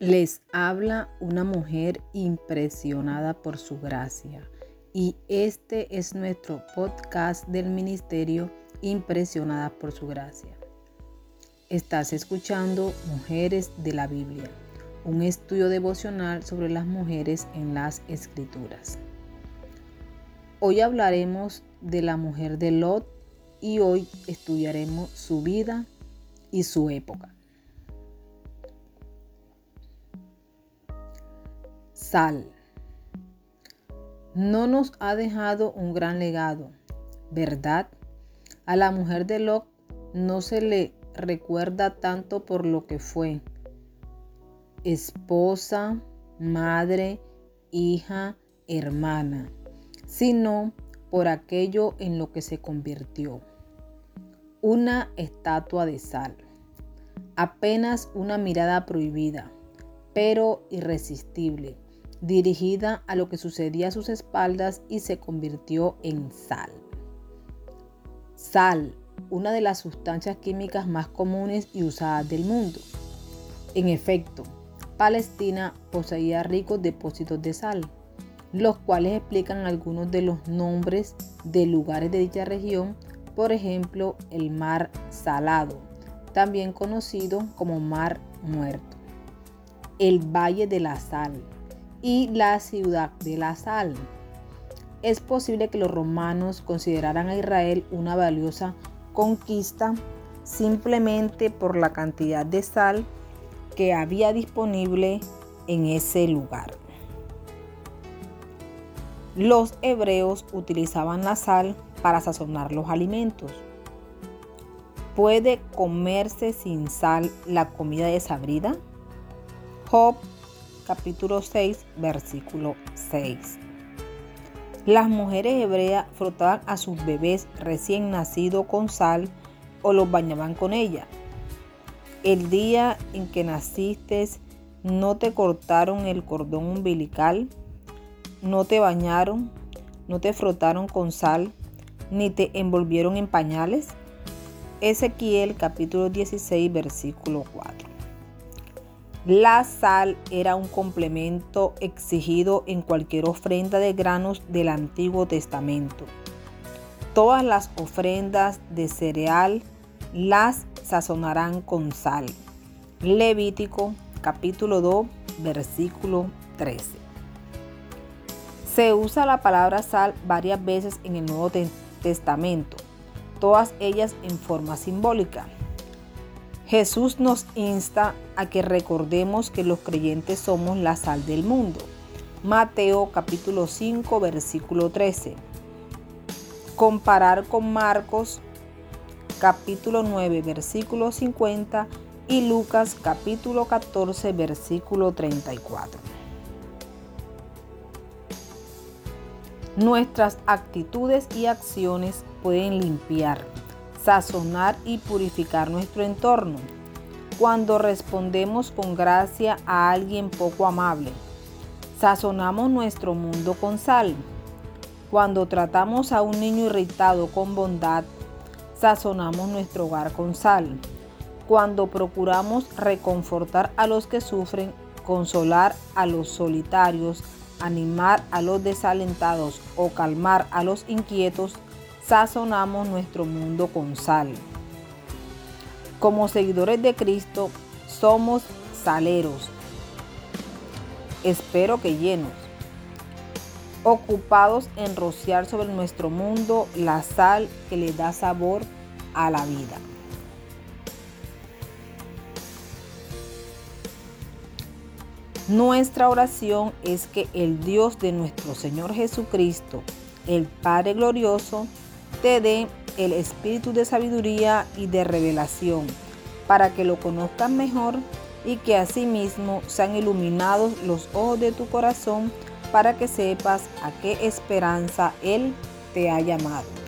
Les habla una mujer impresionada por su gracia y este es nuestro podcast del ministerio Impresionada por su gracia. Estás escuchando Mujeres de la Biblia, un estudio devocional sobre las mujeres en las escrituras. Hoy hablaremos de la mujer de Lot y hoy estudiaremos su vida y su época. Sal. No nos ha dejado un gran legado, ¿verdad? A la mujer de Lot no se le recuerda tanto por lo que fue. Esposa, madre, hija, hermana, sino por aquello en lo que se convirtió. Una estatua de sal. Apenas una mirada prohibida, pero irresistible dirigida a lo que sucedía a sus espaldas y se convirtió en sal. Sal, una de las sustancias químicas más comunes y usadas del mundo. En efecto, Palestina poseía ricos depósitos de sal, los cuales explican algunos de los nombres de lugares de dicha región, por ejemplo, el mar salado, también conocido como mar muerto, el valle de la sal, y la ciudad de la sal. Es posible que los romanos consideraran a Israel una valiosa conquista simplemente por la cantidad de sal que había disponible en ese lugar. Los hebreos utilizaban la sal para sazonar los alimentos. ¿Puede comerse sin sal la comida desabrida? Job capítulo 6, versículo 6. Las mujeres hebreas frotaban a sus bebés recién nacidos con sal o los bañaban con ella. El día en que naciste, no te cortaron el cordón umbilical, no te bañaron, no te frotaron con sal, ni te envolvieron en pañales. Ezequiel capítulo 16, versículo 4. La sal era un complemento exigido en cualquier ofrenda de granos del Antiguo Testamento. Todas las ofrendas de cereal las sazonarán con sal. Levítico capítulo 2 versículo 13. Se usa la palabra sal varias veces en el Nuevo Testamento, todas ellas en forma simbólica. Jesús nos insta a que recordemos que los creyentes somos la sal del mundo. Mateo capítulo 5 versículo 13. Comparar con Marcos capítulo 9 versículo 50 y Lucas capítulo 14 versículo 34. Nuestras actitudes y acciones pueden limpiar sazonar y purificar nuestro entorno. Cuando respondemos con gracia a alguien poco amable, sazonamos nuestro mundo con sal. Cuando tratamos a un niño irritado con bondad, sazonamos nuestro hogar con sal. Cuando procuramos reconfortar a los que sufren, consolar a los solitarios, animar a los desalentados o calmar a los inquietos, sazonamos nuestro mundo con sal. Como seguidores de Cristo, somos saleros. Espero que llenos. Ocupados en rociar sobre nuestro mundo la sal que le da sabor a la vida. Nuestra oración es que el Dios de nuestro Señor Jesucristo, el Padre Glorioso, te dé el espíritu de sabiduría y de revelación, para que lo conozcas mejor y que asimismo sean iluminados los ojos de tu corazón para que sepas a qué esperanza Él te ha llamado.